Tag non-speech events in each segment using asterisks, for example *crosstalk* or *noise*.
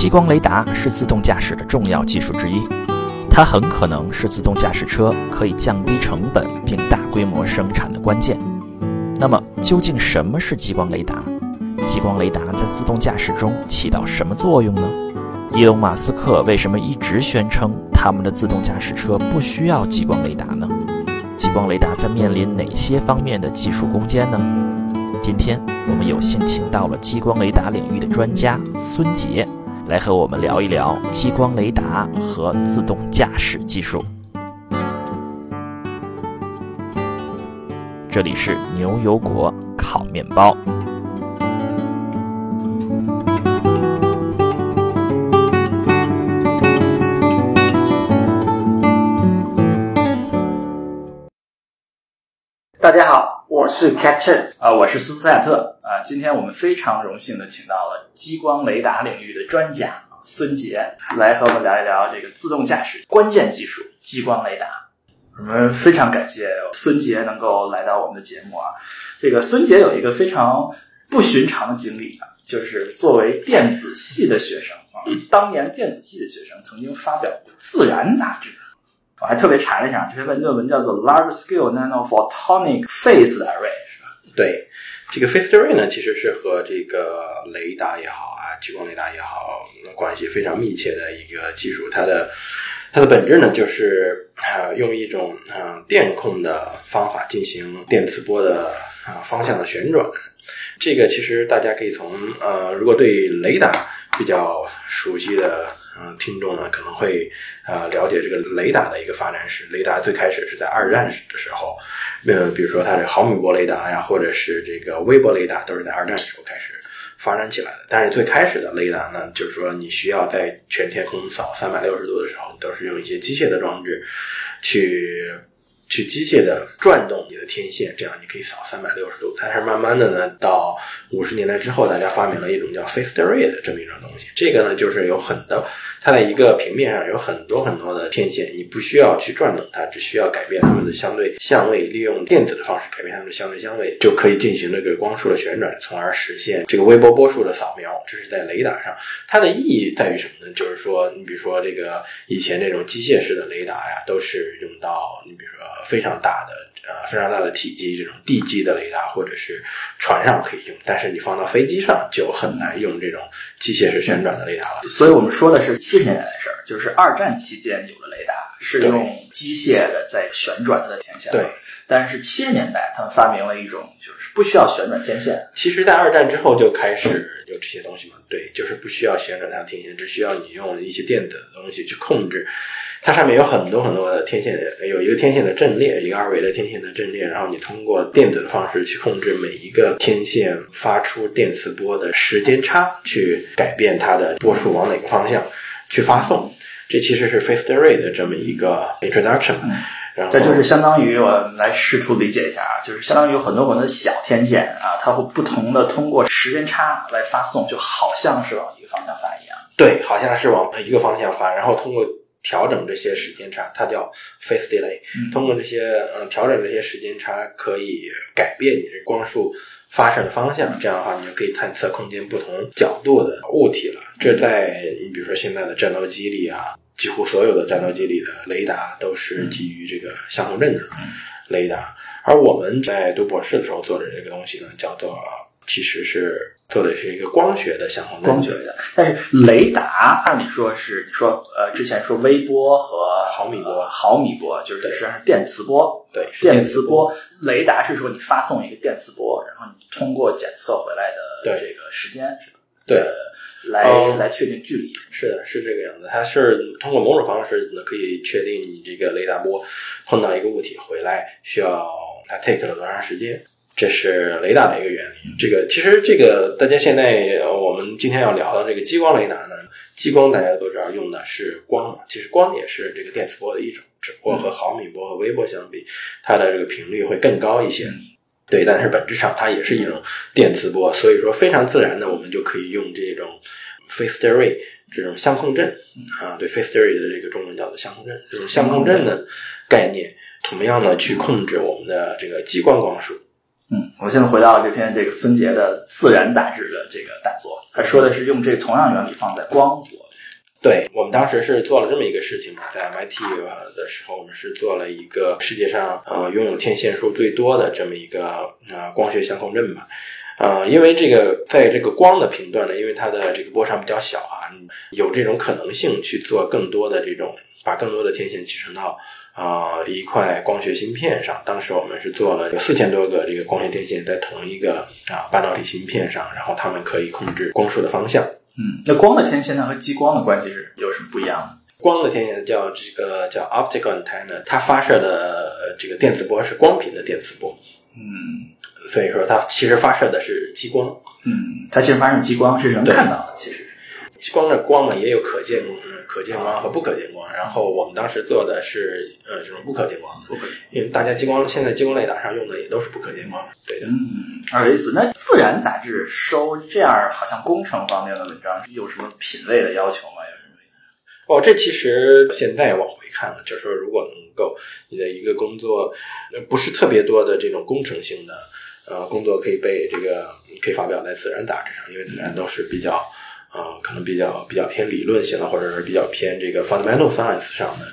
激光雷达是自动驾驶的重要技术之一，它很可能是自动驾驶车可以降低成本并大规模生产的关键。那么，究竟什么是激光雷达？激光雷达在自动驾驶中起到什么作用呢？伊隆·马斯克为什么一直宣称他们的自动驾驶车不需要激光雷达呢？激光雷达在面临哪些方面的技术攻坚呢？今天我们有幸请到了激光雷达领域的专家孙杰，来和我们聊一聊激光雷达和自动驾驶技术。这里是牛油果烤面包。大家好，我是 Catcher，啊，我是斯图亚特啊。今天我们非常荣幸的请到了激光雷达领域的专家孙杰，来和我们聊一聊这个自动驾驶关键技术——激光雷达。我们非常感谢孙杰能够来到我们的节目啊。这个孙杰有一个非常不寻常的经历啊，就是作为电子系的学生啊，当年电子系的学生曾经发表过《自然》杂志。我还特别查了一下，这篇论文叫做 Large Scale Nano Photonic Phased Array？对，这个 phase array 呢，其实是和这个雷达也好啊，激光雷达也好，关系非常密切的一个技术。它的它的本质呢，就是啊，用一种啊电控的方法进行电磁波的啊方向的旋转。这个其实大家可以从呃，如果对雷达比较熟悉的。嗯，听众呢可能会呃了解这个雷达的一个发展史。雷达最开始是在二战的时候，呃，比如说它的毫米波雷达呀，或者是这个微波雷达，都是在二战时候开始发展起来的。但是最开始的雷达呢，就是说你需要在全天空扫三百六十度的时候，都是用一些机械的装置去。去机械的转动你的天线，这样你可以扫三百六十度。但是慢慢的呢，到五十年代之后，大家发明了一种叫 phased array 的这么一种东西。这个呢，就是有很多，它在一个平面上有很多很多的天线，你不需要去转动它，只需要改变它们的相对相位，利用电子的方式改变它们的相对相位，就可以进行这个光束的旋转，从而实现这个微波波束的扫描。这是在雷达上，它的意义在于什么呢？就是说，你比如说这个以前这种机械式的雷达呀，都是用到你比如说。非常大的呃，非常大的体积，这种地基的雷达或者是船上可以用，但是你放到飞机上就很难用这种机械式旋转的雷达了。所以我们说的是七十年代的事儿，就是二战期间有的雷达是用机械的在旋转它的天线。对，但是七十年代他们发明了一种就是不需要旋转天线。其实，在二战之后就开始有这些东西嘛。对，就是不需要旋转它的天线，只需要你用一些电子的东西去控制。它上面有很多很多的天线，有一个天线的阵列，一个二维的天线的阵列，然后你通过电子的方式去控制每一个天线发出电磁波的时间差，去改变它的波束往哪个方向去发送。这其实是 phased array 的这么一个 introduction。然后，这就是相当于我们来试图理解一下啊，就是相当于有很多很多的小天线啊，它会不同的通过时间差来发送，就好像是往一个方向发一样。对，好像是往一个方向发，然后通过。调整这些时间差，它叫 phase delay。通过这些嗯调整这些时间差，可以改变你这光束发射的方向。这样的话，你就可以探测空间不同角度的物体了。这在你比如说现在的战斗机里啊，几乎所有的战斗机里的雷达都是基于这个相控阵的雷达。而我们在读博士的时候做的这个东西呢，叫做其实是。做的是一个光学的相控阵光学的，但是雷达按理说是你说呃，之前说微波和毫米波，毫米波就是实际上是电磁波，对，电磁波。雷达是说你发送一个电磁波，然后你通过检测回来的这个时间是吧？对，来来确定距离。是的，是这个样子。它是通过某种方式呢可以确定你这个雷达波碰到一个物体回来需要它 take 了多长时间。这是雷达的一个原理。这个其实，这个大家现在我们今天要聊的这个激光雷达呢，激光大家都知道用的是光，其实光也是这个电磁波的一种，只不过和毫米波和微波相比，它的这个频率会更高一些。对，但是本质上它也是一种电磁波，所以说非常自然的，我们就可以用这种 array 这种相控阵啊，对 array 的这个中文叫做相控阵，这种相控阵的概念，同样呢去控制我们的这个激光光束。嗯，我现在回到了这篇这个孙杰的《自然》杂志的这个大作，他说的是用这同样原理放在光波。对我们当时是做了这么一个事情嘛，在 MIT 的时候，我们是做了一个世界上呃拥有天线数最多的这么一个呃光学相控阵嘛。呃，因为这个在这个光的频段呢，因为它的这个波长比较小啊，有这种可能性去做更多的这种，把更多的天线集成到啊一块光学芯片上。当时我们是做了有四千多个这个光学天线在同一个啊半导体芯片上，然后它们可以控制光束的方向。嗯，那光的天线呢和激光的关系是有什么不一样的？光的天线叫这个叫 optical antenna，它发射的这个电磁波是光频的电磁波，嗯。所以说它其实发射的是激光。嗯，它其实发射激光是人看到的，其实。激光的光嘛，也有可见呃可见光和不可见光。然后我们当时做的是呃这种不可见光的，不可以。因为大家激光现在激光雷达上用的也都是不可见光。对的，嗯，二有意思。那《自然》杂志收这样好像工程方面的文章，有什么品位的要求吗？有什么？哦，这其实现在往回看了，就是说，如果能够你的一个工作呃不是特别多的这种工程性的呃工作，可以被这个可以发表在《自然》杂志上，因为《自然》都是比较呃可能比较比较偏理论型的，或者是比较偏这个 fundamental science 上的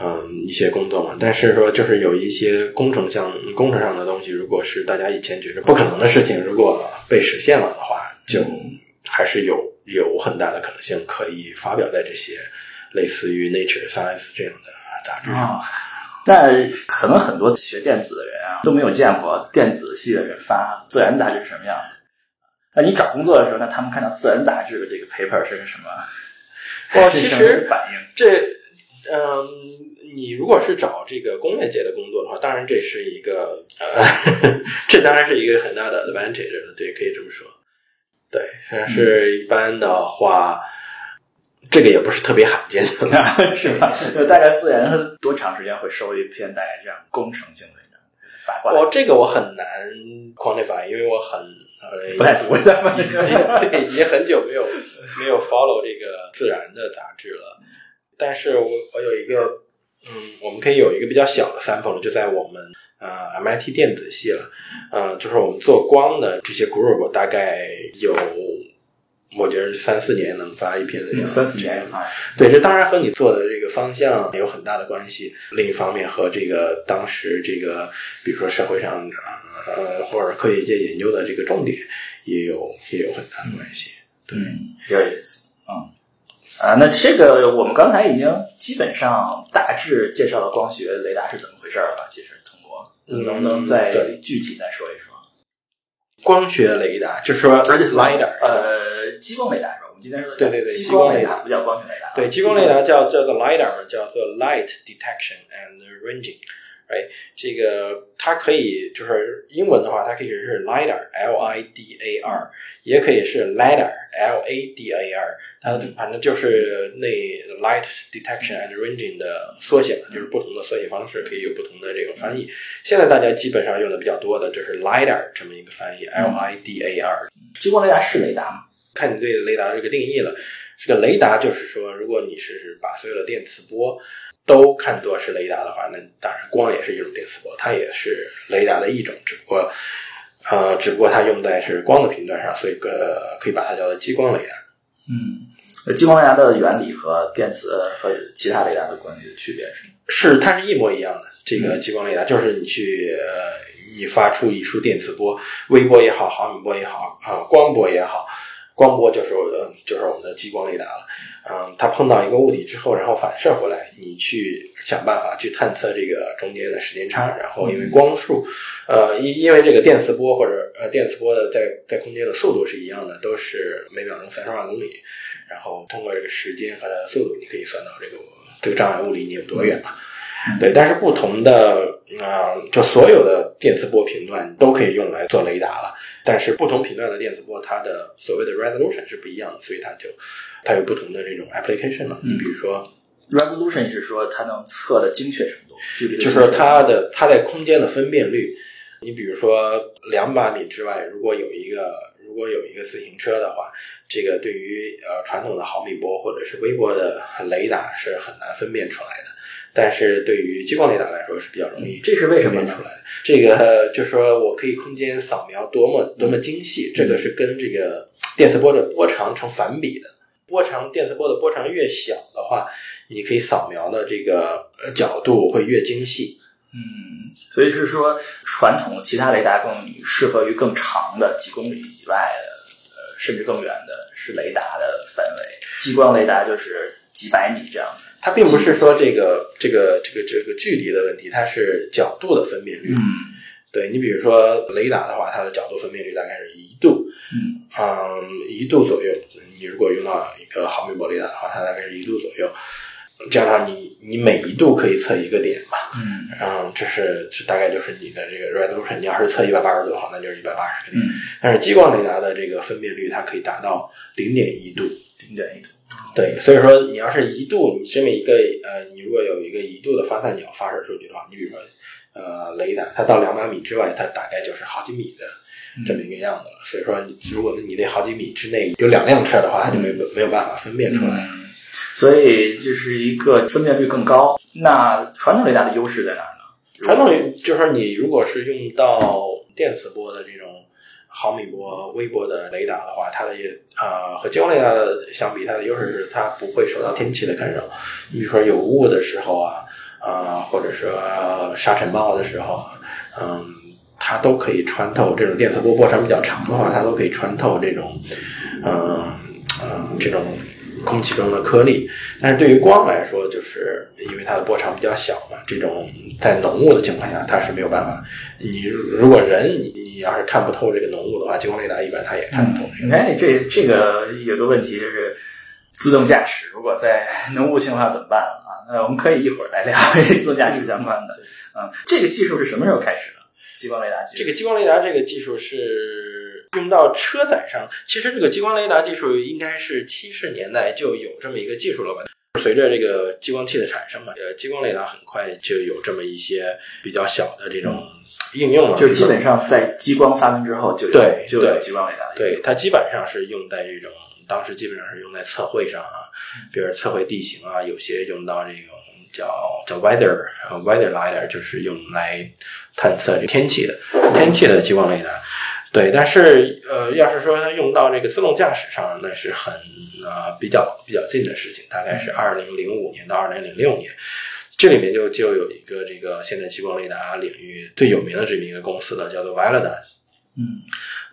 嗯一些工作嘛。但是说，就是有一些工程项工程上的东西，如果是大家以前觉得不可能的事情，如果被实现了的话，就还是有有很大的可能性可以发表在这些。类似于 Nature Science 这样的杂志上，啊，但可能很多学电子的人啊都没有见过电子系的人发《自然》杂志是什么样的。那你找工作的时候，那他们看到《自然》杂志的这个 paper 是什么？哇，是什其实反应这，嗯，你如果是找这个工业界的工作的话，当然这是一个呃，*laughs* 这当然是一个很大的 advantage 了，对，可以这么说。对，但是一般的话，这个也不是特别罕见的。*laughs* 是吧？就大概《自然》多长时间会收一篇大概这样工程性的我这个我很难 quantify，因为我很呃不太读的嘛。已经 *laughs* 对，已经很久没有没有 follow 这个自然的杂志了。但是我我有一个，嗯，我们可以有一个比较小的 sample，就在我们呃 MIT 电子系了，呃，就是我们做光的这些 group 大概有，我觉得三四年能发一篇的样子。三四年啊，对，这当然和你做的这个方向有很大的关系。另一方面，和这个当时这个，比如说社会上呃或者科学界研究的这个重点，也有也有很大的关系。对，嗯，有意思。嗯，啊，那这个我们刚才已经基本上大致介绍了光学雷达是怎么回事了。其实通过，嗯能不能再对具体再说一说？光学雷达就是说 lidar，呃，激光雷达是吧？我们今天说的对对对激光雷达不叫光学雷达啊。对，激光雷达叫叫做 lidar，叫做 light detection and ranging。right，这个它可以就是英文的话，它可以是 lidar，l i d a r，也可以是 lidar，l a d a r，它反正就是那 light detection and ranging 的缩写嘛，就是不同的缩写方式可以有不同的这个翻译。现在大家基本上用的比较多的就是 lidar 这么一个翻译，l i d a r。激光雷达是雷达吗？看你对雷达这个定义了。这个雷达就是说，如果你是把所有的电磁波都看作是雷达的话，那当然光也是一种电磁波，它也是雷达的一种，只不过呃，只不过它用在是光的频段上，所以个可以把它叫做激光雷达。嗯，呃激光雷达的原理和电磁和其他雷达的关系的区别是？是，它是一模一样的。这个激光雷达就是你去呃，你发出一束电磁波，微波也好，毫米波也好，啊、光波也好，光波就是呃就是我们的激光雷达了。嗯，它碰到一个物体之后，然后反射回来，你去想办法去探测这个中间的时间差，然后因为光速，呃，因因为这个电磁波或者呃电磁波的在在空间的速度是一样的，都是每秒钟三十万公里，然后通过这个时间和它的速度，你可以算到这个这个障碍物离你有多远嘛。对，但是不同的啊、呃就所有的电磁波频段都可以用来做雷达了。但是不同频段的电磁波，它的所谓的 resolution 是不一样的，所以它就它有不同的这种 application 了。你比如说，resolution 是说它能测的精确程度，距离就是说它的它在空间的分辨率，你比如说两百米之外，如果有一个如果有一个自行车的话，这个对于呃传统的毫米波或者是微波的雷达是很难分辨出来的。但是对于激光雷达来说是比较容易，这是为什么出来的？这个就说我可以空间扫描多么多么精细，这个是跟这个电磁波的波长成反比的。波长电磁波的波长越小的话，你可以扫描的这个呃角度会越精细。嗯，所以是说传统其他雷达更适合于更长的几公里以外的，呃，甚至更远的是雷达的范围。激光雷达就是几百米这样的。它并不是说这个这个这个这个距离的问题，它是角度的分辨率。嗯对你比如说雷达的话，它的角度分辨率大概是一度，嗯嗯，一度左右。你如果用到一个毫米波雷达的话，它大概是一度左右。这样的话，你你每一度可以测一个点嘛？嗯嗯，这是这大概就是你的这个 resolution。你要是测一百八十度的话，那就是一百八十个点。嗯，但是激光雷达的这个分辨率，它可以达到零点一度。零点一度。对，所以说你要是一度，你这么一个呃，你如果有一个一度的发散角发射数据的话，你比如说呃雷达，它到两百米之外，它大概就是好几米的这么一个样子了。所以说你如果你那好几米之内有两辆车的话，它就没没有办法分辨出来。嗯，所以这是一个分辨率更高。那传统雷达的优势在哪儿呢？传统就是说你如果是用到电磁波的这种毫米波、微波的雷达的话，它的也呃和激光雷达的相比，它的优势是它不会受到天气的干扰。你比如说有雾的时候啊，啊、或者说沙尘暴的时候啊，嗯，它都可以穿透这种电磁波波长比较长的话，它都可以穿透这种嗯嗯这种空气中的颗粒。但是对于光来说，就是因为它的波长比较小嘛，这种在浓雾的情况下，它是没有办法。你如果人你你要是看不透这个浓雾的话，激光雷达一般它也看不透这个。哎，这这个有个问题就是自动驾驶，如果在 *laughs* 浓雾情况下怎么办啊？那我们可以一会儿来聊自动驾驶相关的。嗯，这个技术是什么时候开始的？激光雷达技术？这个激光雷达这个技术是用到车载上。其实这个激光雷达技术应该是七十年代就有这么一个技术了吧？随着这个激光器的产生嘛，呃，激光雷达很快就有这么一些比较小的这种应用了。就基本上在激光发明之后就有对就有对激光雷达。对，它基本上是用在这种，当时基本上是用在测绘上啊，比如测绘地形啊，有些用到这种叫叫 weather 呃 weather lidar，就是用来探测这天气的天气的激光雷达。对，但是呃，要是说它用到这个自动驾驶上，那是很呃比较比较近的事情，大概是二零零五年到二零零六年。这里面就就有一个这个现在激光雷达领域最有名的这么一个公司了，叫做 Velodyne。嗯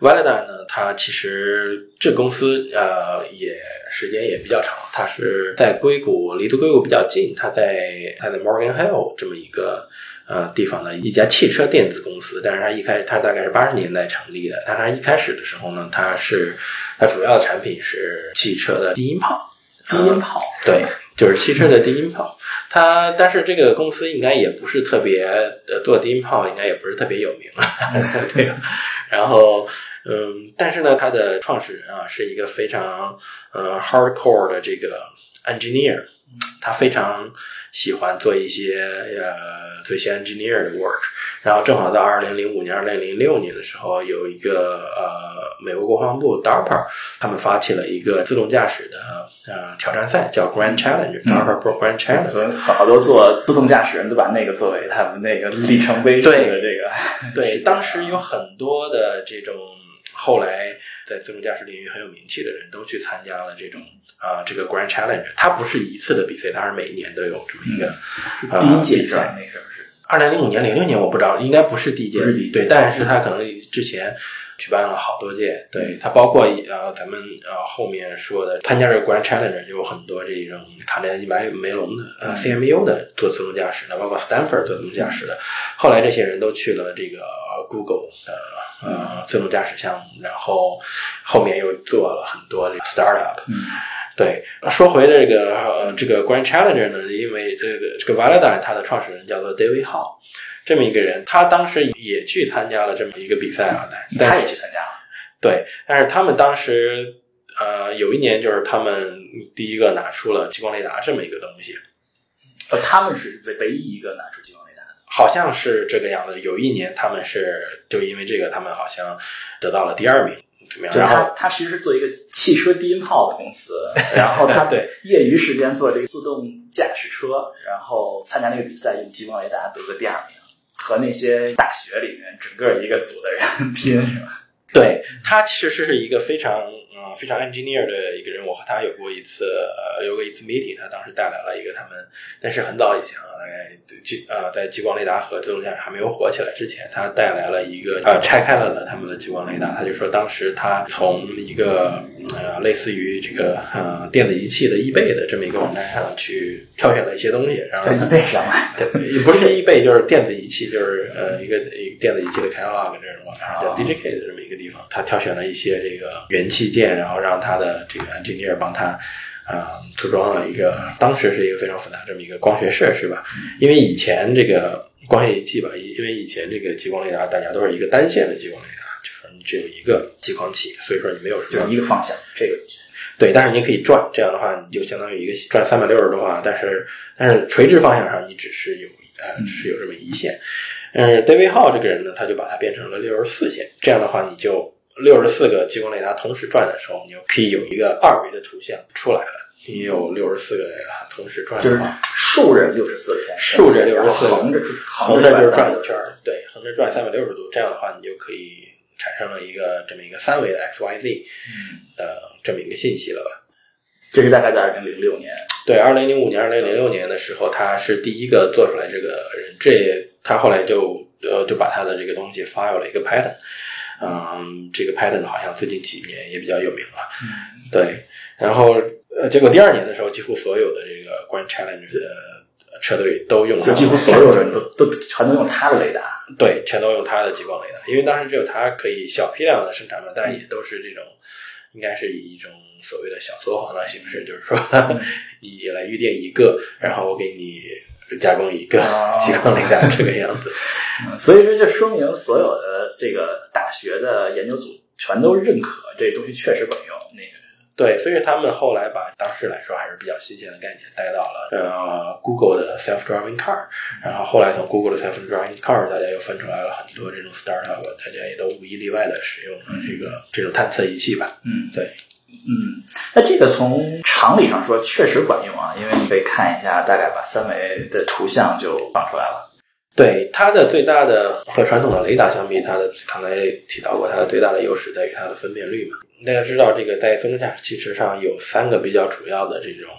Velodyne 呢，它其实这公司呃也时间也比较长，它是在硅谷，离得硅谷比较近，它在它在 Morgan Hill 这么一个呃地方的一家汽车电子公司，但是它一开它大概是八十年代成立的，但它一开始的时候呢，它是它主要的产品是汽车的低音炮，低音炮。对，就是汽车的低音炮。它但是这个公司应该也不是特别呃做低音炮，应该也不是特别有名了，*laughs* 对吧？然后嗯，但是呢，它的创始人啊是一个非常呃 hardcore 的这个 engineer，他非常喜欢做一些呃做一些 engineer 的 work。然后正好在二零零五年、二零零六年的时候，有一个呃美国国防部 DARPA 他们发起了一个自动驾驶的呃挑战赛，叫 Grand Challenge，DARPA Pro Grand Challenge。所以好多做自动驾驶人都把那个作为他们那个里程碑式的这个。对，*laughs* 当时有很多的这种后来在自动驾驶领域很有名气的人都去参加了这种啊、这个 Grand Challenge。它不是一次的比赛，它是每年都有这么一个、呃第一届比赛。那时候是。二零零五年、零六年我不知道，应该不是第一届，不是第一届。对，但是它可能之前举办了好多届，对，它包括呃咱们呃后面说的参加这个 Grand Challenge 有很多这种卡内基梅梅隆的呃 CMU 的做自动驾驶的，包括 Stanford 做自动驾驶的，后来这些人都去了这个 Google 的呃自动驾驶项目，然后后面又做了很多这个 startup，嗯对，说回这个呃这个 Grand Challenger 呢，因为这个这个 Valada 它的创始人叫做 David Hall，这么一个人，他当时也去参加了这么一个比赛啊，但他也去参加了。对，但是他们当时呃有一年就是他们第一个拿出了激光雷达这么一个东西，呃，他们是唯唯一一个拿出激光。好像是这个样子。有一年他们是就因为这个，他们好像得到了第二名。怎么样？然后它它其实是做一个汽车低音炮的公司，*laughs* 然后他对业余时间做这个自动驾驶车，然后参加那个比赛用激光雷达得个第二名，和那些大学里面整个一个组的人拼是吧？对他其实是一个非常嗯非常 engineer 的一个人，我和他有过一次呃有过一次 meeting，他当时带来了一个他们，但是很早以前了，大概激呃在激光雷达和自动驾驶还没有火起来之前，他带来了一个呃拆开了的他们的激光雷达，他就说当时他从一个呃类似于这个呃电子仪器的 eBay 的这么一个网站上去挑选了一些东西，然后在易贝上。*laughs* 对，也不是 eBay，就是电子仪器，就是呃一个一个电子仪器的 catalog 这种网站叫哦 DJK 的这么一个地方，他挑选了一些这个元器件，然后让他的这个 engineer 帮他啊、组装了一个，当时是一个非常复杂这么一个光学设施吧，因为以前这个光学仪器吧，因因为以前这个激光雷达大家都是一个单线的激光雷达，就是你只有一个激光器，所以说你没有什么就一个方向，这个。对，但是你可以转，这样的话你就相当于一个转三百六十度啊，但是但是垂直方向上你只是有呃只是有这么一线。嗯，David 这个人呢，他就把它变成了六十四线，这样的话你就六十四个激光雷达同时转的时候，你就可以有一个二维的图像出来了。你有六十四个同时转就是的话，竖着六十四个线，竖着然后64横着横着就是转转一圈儿，对，横着转三百六十度，这样的话你就可以产生了一个这么一个三维的 X Y Z 嗯，的这么一个信息了吧。这是大概在二零零六年。对，二零零五年、二零零六年的时候，他是第一个做出来这个人，这他后来就呃就把他的这个东西发有了一个 patent，嗯，这个 patent 好像最近几年也比较有名了，对，然后呃，结果第二年的时候，几乎所有的这个 Grand Challenge 的车队都用了，就几乎所有人都都全都用它的雷达，对，全都用它的激光雷达，因为当时只有它可以小批量的生产嘛，但也都是这种，应该是以一种所谓的小作坊的形式，就是说你来预定一个，然后我给你加工一个哦。激光雷达这个样子。嗯所以说就说明所有的这个大学的研究组全都认可这东西确实管用。那个对，所以他们后来把当时来说还是比较新鲜的概念带到了呃 Google 的 self-driving car，然后后来从 Google 的 self-driving car，大家又分出来了很多这种 startup，大家也都无一例外的使用了这个这种探测仪器吧。嗯，对，嗯，那这个从常理上说确实管用啊，因为你可以看一下，大概把三维的图像就放出来了。对它的最大的和传统的雷达相比，它的刚才提到过，它的最大的优势在于它的分辨率嘛。大家知道，这个在自动驾驶汽车上有三个比较主要的这种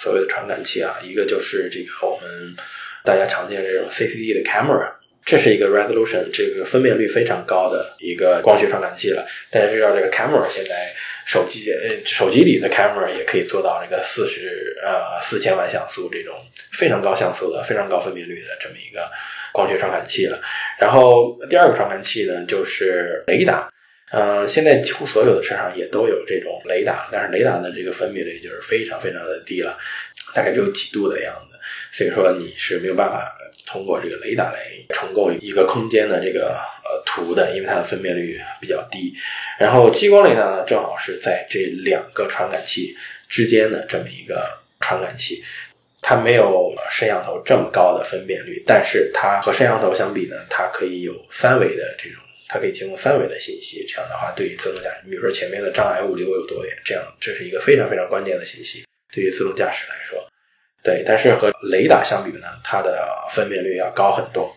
所谓的传感器啊，一个就是这个我们大家常见这种 CCD 的 camera，这是一个 resolution 这个分辨率非常高的一个光学传感器了。大家知道，这个 camera 现在手机呃手机里的 camera 也可以做到这个四十呃四千万像素这种非常高像素的、非常高分辨率的这么一个光学传感器了。然后第二个传感器呢，就是雷达。呃，现在几乎所有的车上也都有这种雷达，但是雷达的这个分辨率就是非常非常的低了，大概只有几度的样子。所以说你是没有办法通过这个雷达来重构一个空间的这个呃图的，因为它的分辨率比较低。然后激光雷达呢，正好是在这两个传感器之间的这么一个传感器。它没有摄像头这么高的分辨率，但是它和摄像头相比呢，它可以有三维的这种，它可以提供三维的信息。这样的话，对于自动驾驶，比如说前面的障碍物离我有多远，这样这是一个非常非常关键的信息，对于自动驾驶来说。对，但是和雷达相比呢，它的分辨率要高很多，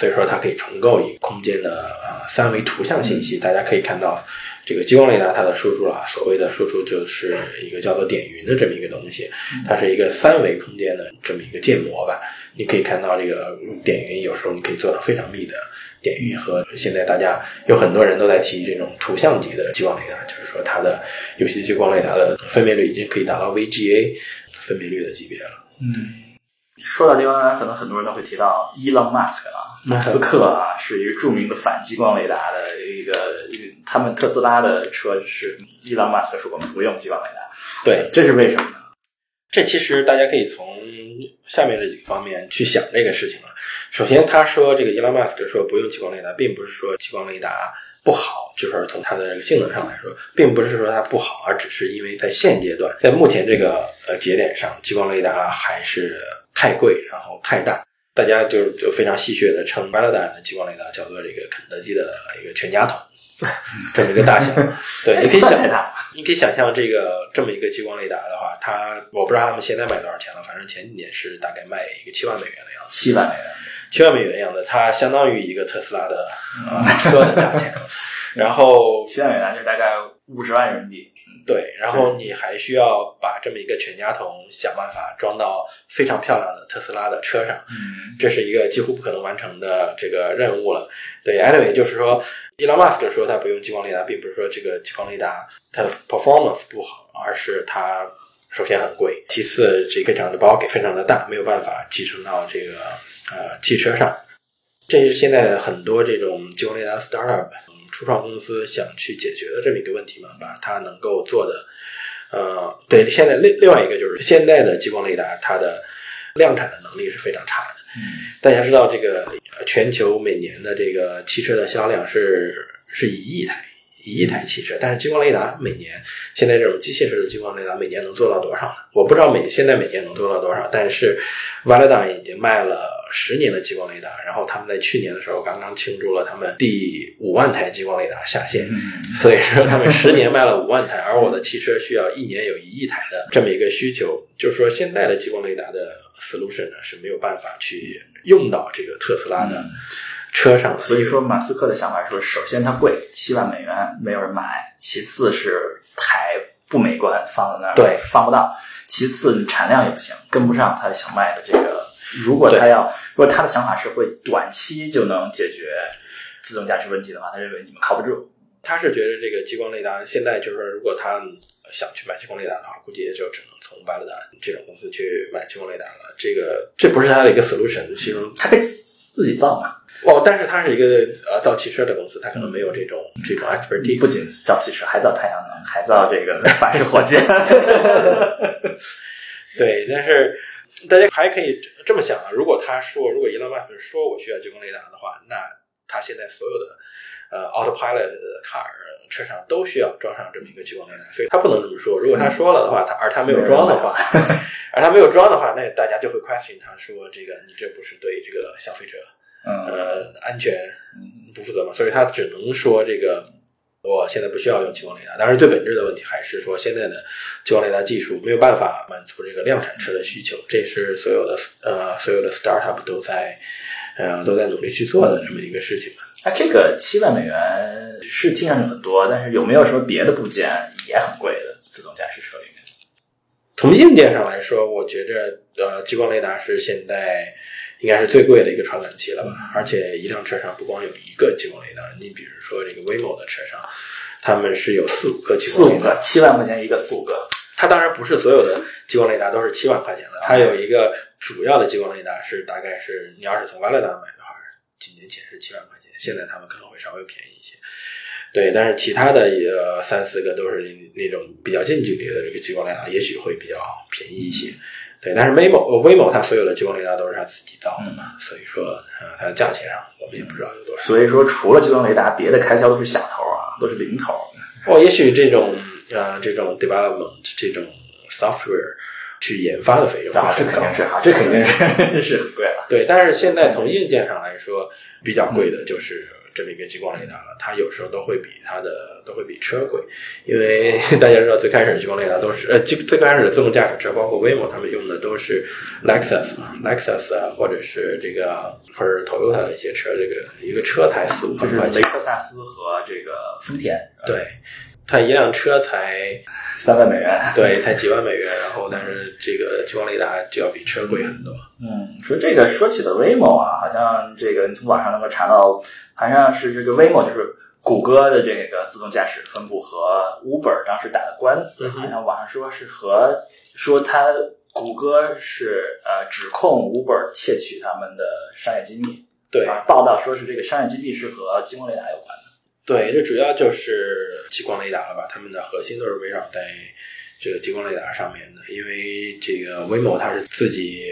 所以说它可以重构一个空间的呃三维图像信息。大家可以看到，这个激光雷达它的输出啊，所谓的输出就是一个叫做点云的这么一个东西，它是一个三维空间的这么一个建模吧。你可以看到这个点云，有时候你可以做到非常密的点云，和现在大家有很多人都在提这种图像级的激光雷达，就是说它的有些激光雷达的分辨率已经可以达到 VGA 分辨率的级别了。嗯，说到激光雷达，可能很多人都会提到伊朗马斯克啊，马斯克啊，*laughs* 是一个著名的反激光雷达的一个一个，他们特斯拉的车是伊朗马斯克说我们不用激光雷达，对，这是为什么呢？这其实大家可以从下面这几个方面去想这个事情啊。首先，他说这个伊朗马斯克说不用激光雷达，并不是说激光雷达不好，就是从它的这个性能上来说，并不是说它不好，而只是因为在现阶段，在目前这个呃节点上，激光雷达还是太贵，然后太大。大家就就非常戏谑的称 Velodyne 的激光雷达叫做这个肯德基的一个全家桶，*laughs* 这么一个大小。*laughs* 对，你可以想你可以想象这个这么一个激光雷达的话，它我不知道他们现在卖多少钱了，反正前几年是大概卖一个七万美元的样子，七万美元。七万美元的样子，它相当于一个特斯拉的、呃、车的价钱。*laughs* 然后七万美元就大概五十万人民币。对，然后你还需要把这么一个全家桶想办法装到非常漂亮的特斯拉的车上，嗯，这是一个几乎不可能完成的这个任务了。对，anyway，就是说，Elon Musk 说他不用激光雷达，并不是说这个激光雷达它的 performance 不好，而是它首先很贵，其次这个非常的包给非常的大，没有办法集成到这个呃汽车上。这是现在很多这种激光雷达 startup 嗯初创公司想去解决的这么一个问题嘛，把它能够做的，呃，对，现在另另外一个就是现在的激光雷达它的量产的能力是非常差的。嗯大家知道，这个呃全球每年的这个汽车的销量是是一亿台，一亿台汽车，但是激光雷达每年现在这种机械式的激光雷达每年能做到多少呢？我不知道每现在每年能做到多少，但是 Velodyne 已经卖了十年的激光雷达，然后他们在去年的时候刚刚庆祝了他们第五万台激光雷达下线，嗯 *laughs* 所以说他们十年卖了五万台，而我的汽车需要一年有一亿台的这么一个需求，就是说现在的激光雷达的 solution 呢是没有办法去用到这个特斯拉的车上，所以说，马斯克的想法说，首先它贵，七万美元没有人买；其次是台不美观，放在那儿对放不到；其次你产量也不行，跟不上他想卖的这个。如果他要，如果他的想法是会短期就能解决自动驾驶问题的话，他认为你们靠不住。他是觉得这个激光雷达现在就是说，如果他想去买激光雷达的话，估计也就只能从 l o d 这种公司去买激光雷达了。这个这不是他的一个 solution，其实他可以自己造嘛，哦，但是他是一个呃造汽车的公司，他可能没有这种这种 expertise。不仅造汽车，还造太阳能，还造这个 *laughs* 反射火箭。*laughs* 对，但是大家还可以这么想啊，如果他说，如果 Elon Musk 说我需要激光雷达的话，那他现在所有的呃 autopilot 的 car 车上都需要装上这么一个激光雷达，所以他不能这么说。如果他说了的话，他而他没有装的话，*laughs* 而他没有装的话，那大家就会 question 他说这个你这不是对这个消费者嗯，呃安全不负责嘛？所以他只能说这个。我现在不需要用激光雷达，当然最本质的问题还是说现在的激光雷达技术没有办法满足这个量产车的需求，这是所有的呃所有的 startup 都在呃都在努力去做的这么一个事情。那这个七万美元是听上去很多，但是有没有什么别的部件也很贵的自动驾驶车里面？从硬件上来说，我觉着呃激光雷达是现在应该是最贵的一个传感器了吧？而且一辆车上不光有一个激光雷达，你比如说这个 vivo 的车上，他们是有四五个激光雷达个，，七万块钱一个，四五个。它当然不是所有的激光雷达都是七万块钱的，它有一个主要的激光雷达是大概是你要是从 l o d 买的话，几年前是七万块钱，现在他们可能会稍微便宜一些。对，但是其他的呃三四个都是那种比较近距离的这个激光雷达，也许会比较便宜一些。对，但是呃 Waymo 它所有的激光雷达都是它自己造的嘛，所以说呃它的价钱上我们也不知道有多少。所以说，除了激光雷达，别的开销都是小头啊，都是零头。哦，也许这种呃这种 development 这种 software 去研发的费用啊，这肯定是啊，这肯定是 *laughs* 是很贵了。对，但是现在从硬件上来说，比较贵的就是这么一个激光雷达了。它有时候都会比它的都会比车贵，因为 *laughs* 大家知道最开始激光雷达都是呃，最最开始的自动驾驶车，包括 Waymo 他们用的都是 Lexus 嘛，Lexus 啊，或者是这个或者 Toyota 的一些车，这个一个车才四五就是万块钱，雷克萨斯和这个丰田，对，它一辆车才三万美元。对才几万美元，然后但是这个激光雷达就要比车贵很多。嗯，说这个说起了 Waymo 啊，好像这个你从网上能够查到，好像是这个 Waymo 就是谷歌的这个自动驾驶分部和 Uber 当时打的官司，好像网上说是和说他谷歌是呃指控 Uber 窃取他们的商业机密，对，啊，报道说是这个商业机密是和激光雷达有关的。对，这主要就是激光雷达了吧？他们的核心都是围绕在这个激光雷达上面的，因为这个 Waymo 它是自己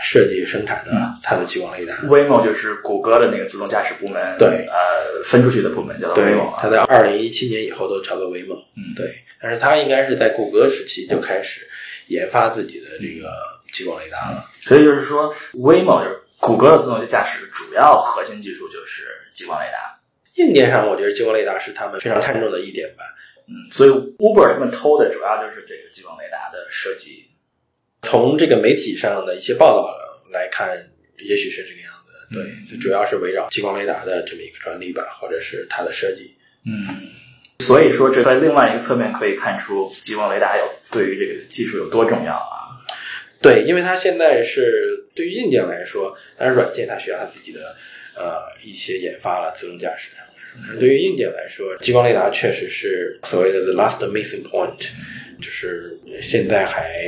设计生产的它的激光雷达。Waymo 就是谷歌的那个自动驾驶部门，对呃，分出去的部门叫 Waymo 啊，它在二零一七年以后都叫做 Waymo。嗯对，但是它应该是在谷歌时期就开始研发自己的这个激光雷达了。所以就是说，Waymo 就是谷歌的自动驾驶主要核心技术就是激光雷达。硬件上，我觉得激光雷达是他们非常看重的一点吧。嗯，所以 Uber 他们偷的主要就是这个激光雷达的设计。从这个媒体上的一些报道来看，也许是这个样子。对，主要是围绕激光雷达的这么一个专利吧，或者是它的设计。嗯，所以说这在另外一个侧面可以看出激光雷达有对于这个技术有多重要啊。对，因为它现在是对于硬件来说，但是软件它需要它自己的呃一些研发了，自动驾驶对于硬件来说，激光雷达确实是所谓的 the last missing point，就是现在还。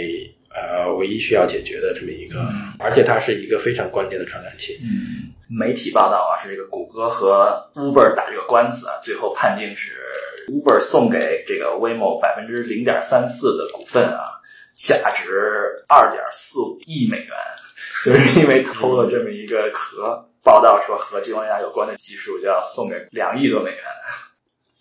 呃，唯一需要解决的这么一个，而且它是一个非常关键的传感器。嗯，媒体报道啊，是这个谷歌和 Uber 打这个官司啊，最后判定是 Uber 送给这个 Waymo 百分之零点三四的股份啊，价值二点四五亿美元，*laughs* 就是因为偷了这么一个壳。报道说和激光雷达有关的技术就要送给两亿多美元。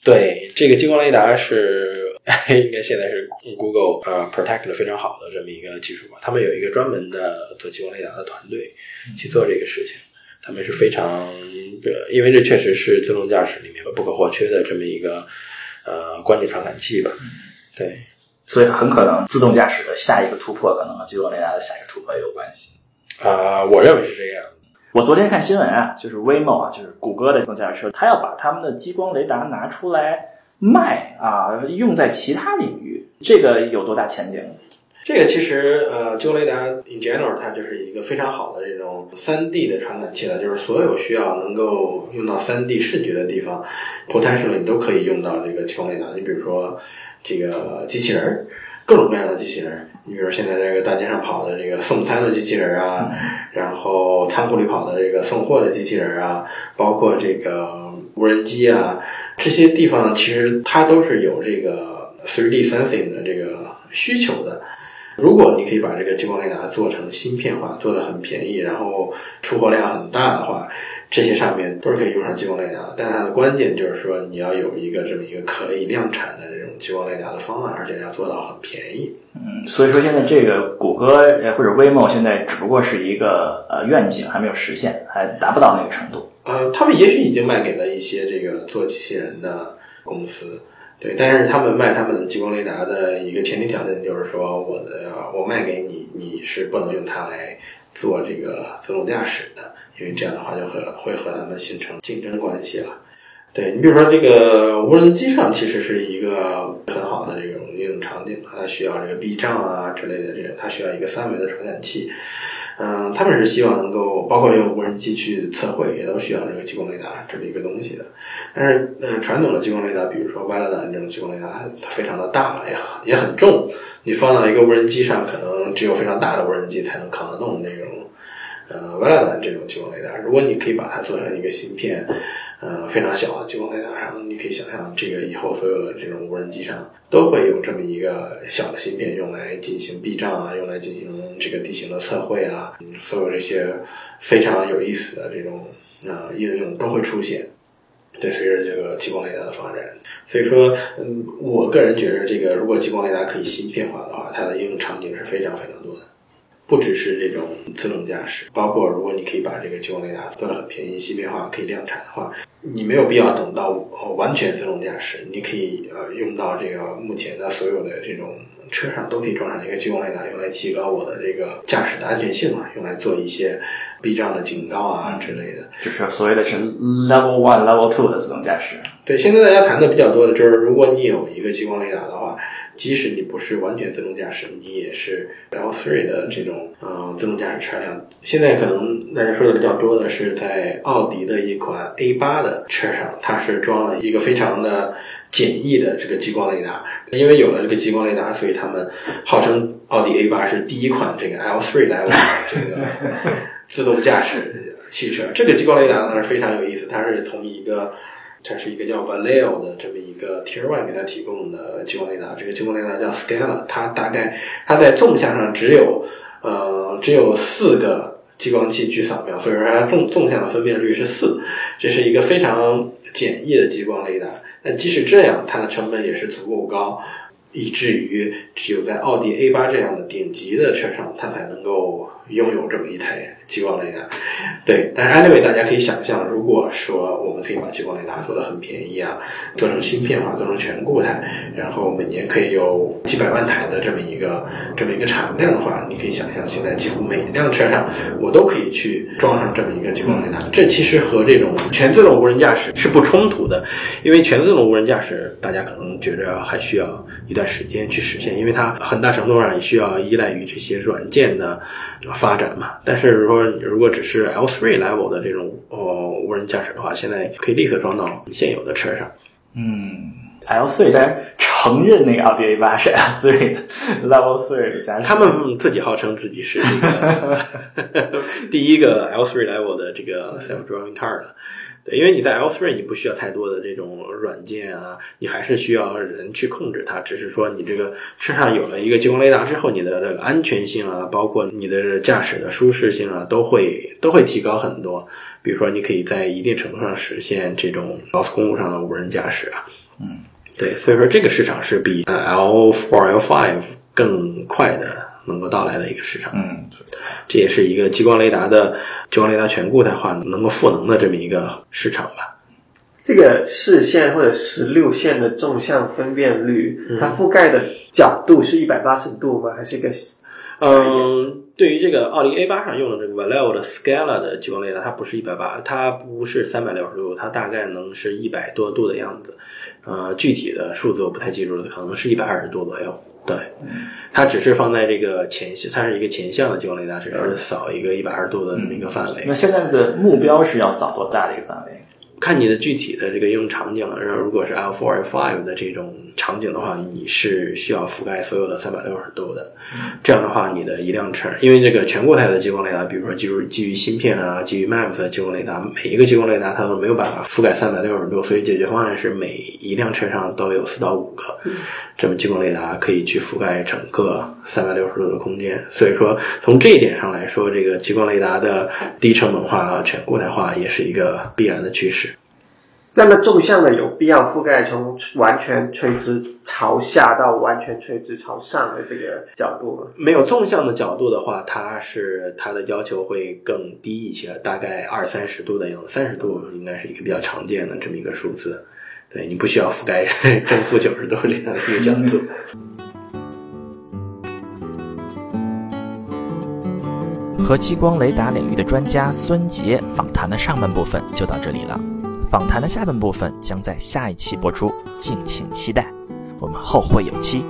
对，这个激光雷达是。*laughs* 应该现在是 Google 呃 Protect 的非常好的这么一个技术吧。他们有一个专门的做激光雷达的团队去做这个事情，他们是非常，因为这确实是自动驾驶里面不可或缺的这么一个呃关键传感器吧。对，所以很可能自动驾驶的下一个突破可能和激光雷达的下一个突破也有关系。啊，我认为是这样。我昨天看新闻啊，就是 Waymo 啊，就是谷歌的自动驾驶车，它要把他们的激光雷达拿出来。卖啊，用在其他领域，这个有多大前景？这个其实呃，激光雷达 in general 它就是一个非常好的这种三 D 的传感器了，就是所有需要能够用到三 D 视觉的地方，potentially 你都可以用到这个激光雷达。你比如说这个机器人儿，各种各样的机器人，你比如现在这个大街上跑的这个送餐的机器人啊，然后仓库里跑的这个送货的机器人啊，包括这个无人机啊。这些地方其实它都是有这个 3D sensing 的这个需求的。如果你可以把这个激光雷达做成芯片化，做的很便宜，然后出货量很大的话，这些上面都是可以用上激光雷达。但它的关键就是说，你要有一个这么一个可以量产的这种激光雷达的方案，而且要做到很便宜。嗯，所以说现在这个谷歌或者 Waymo 现在只不过是一个呃愿景，还没有实现，还达不到那个程度。呃，他们也许已经卖给了一些这个做机器人的公司，对，但是他们卖他们的激光雷达的一个前提条件就是说，我的我卖给你，你是不能用它来做这个自动驾驶的，因为这样的话就和会和他们形成竞争关系了。对你比如说这个无人机上其实是一个很好的这种应用场景，它需要这个避障啊之类的这种，它需要一个三维的传感器。嗯，他们是希望能够包括用无人机去测绘，也都需要这个激光雷达这么一个东西的。但是，呃，传统的激光雷达，比如说 vlog 这种激光雷达，它非常的大了，也也很重。你放到一个无人机上，可能只有非常大的无人机才能扛得动那种。呃 vlog 这种激光雷达，如果你可以把它做成一个芯片。嗯，非常小的激光雷达上，你可以想象，这个以后所有的这种无人机上都会有这么一个小的芯片，用来进行避障啊，用来进行这个地形的测绘啊，所有这些非常有意思的这种啊应用都会出现。对，随着这个激光雷达的发展，所以说，嗯，我个人觉得，这个如果激光雷达可以芯片化的话，它的应用场景是非常非常多的。不只是这种自动驾驶，包括如果你可以把这个激光雷达做的很便宜、芯片化，可以量产的话，你没有必要等到完全自动驾驶，你可以呃用到这个目前的所有的这种车上都可以装上一个激光雷达，用来提高我的这个驾驶的安全性嘛，用来做一些避障的警告啊之类的，就是所谓的是 Level One、Level Two 的自动驾驶。对，现在大家谈的比较多的就是，如果你有一个激光雷达的话。即使你不是完全自动驾驶，你也是 Level Three 的这种嗯自动驾驶车辆。现在可能大家说的比较多的是在奥迪的一款 A 八的车上，它是装了一个非常的简易的这个激光雷达。因为有了这个激光雷达，所以他们号称奥迪 A8 是第一款这个 L3 level 的这个自动驾驶汽车。这个激光雷达呢是非常有意思，它是从一个它是一个叫 Valeo 的这么一个 Tier One 给它提供的激光雷达，这个激光雷达叫 Scala，它大概它在纵向上只有呃只有四个激光器去扫描，所以说它纵纵向的分辨率是四，这是一个非常简易的激光雷达。但即使这样，它的成本也是足够高，以至于只有在奥迪 A 八这样的顶级的车上，它才能够拥有这么一台激光雷达。对，但是 anyway，大家可以想象，如果说我们可以把激光雷达做得很便宜啊，做成芯片化，做成全固态，然后每年可以有几百万台的这么一个这么一个产量的话，你可以想象，现在几乎每一辆车上我都可以去装上这么一个激光雷达。这其实和这种全自动无人驾驶是不冲突的，因为全自动无人驾驶大家可能觉着还需要一段时间去实现，因为它很大程度上也需要依赖于这些软件的发展嘛。但是说如果只是 L3 level 的这种呃无人驾驶的话，现在可以立刻装到现有的车上。嗯，L 3大家承认那个奥迪 A 八是 L 3的 *laughs* Level 3的驾驶，他们自己号称自己是这个 *laughs* 第一个 L3 level 的这个 self-driving car 的。对，因为你在 L3 你不需要太多的这种软件啊，你还是需要人去控制它。只是说你这个车上有了一个激光雷达之后，你的这个安全性啊，包括你的驾驶的舒适性啊，都会都会提高很多。比如说，你可以在一定程度上实现这种高速公路上的无人驾驶啊。嗯，对，所以说这个市场是比呃 L4、L5 更快的能够到来的一个市场。嗯，这也是一个激光雷达的激光雷达全固态化能够赋能的这么一个市场吧。这个视线或者十六线的纵向分辨率，它覆盖的角度是一百八十度吗？还是一个？嗯，对于这个奥迪 A 八上用的这个 Valeo 的 Scala 的激光雷达，它不是一百八，它不是三百六十度，它大概能是一百多度的样子。呃，具体的数字我不太记住了，可能是一百二十度左右。对，它只是放在这个前，它是一个前向的激光雷达，只是扫一个一百二十度的这么一个范围。那现在的目标是要扫多大的一个范围？看你的具体的这个应用场景了。然后，如果是 L4、L5 的这种场景的话，你是需要覆盖所有的三百六十度的。这样的话，你的一辆车，因为这个全固态的激光雷达，比如说基于基于芯片啊，基于 MAX 的激光雷达，每一个激光雷达它都没有办法覆盖三百六十度，所以解决方案是每一辆车上都有四到五个这么激光雷达，可以去覆盖整个三百六十度的空间。所以说，从这一点上来说，这个激光雷达的低成本化、全固态化也是一个必然的趋势。那么纵向的有必要覆盖从完全垂直朝下到完全垂直朝上的这个角度吗？没有纵向的角度的话，它是它的要求会更低一些，大概二三十度的样子，三十度应该是一个比较常见的这么一个数字。对你不需要覆盖正负九十度这样的一个角度。和激光雷达领域的专家孙杰访谈的上半部分就到这里了。访谈的下半部分将在下一期播出，敬请期待。我们后会有期。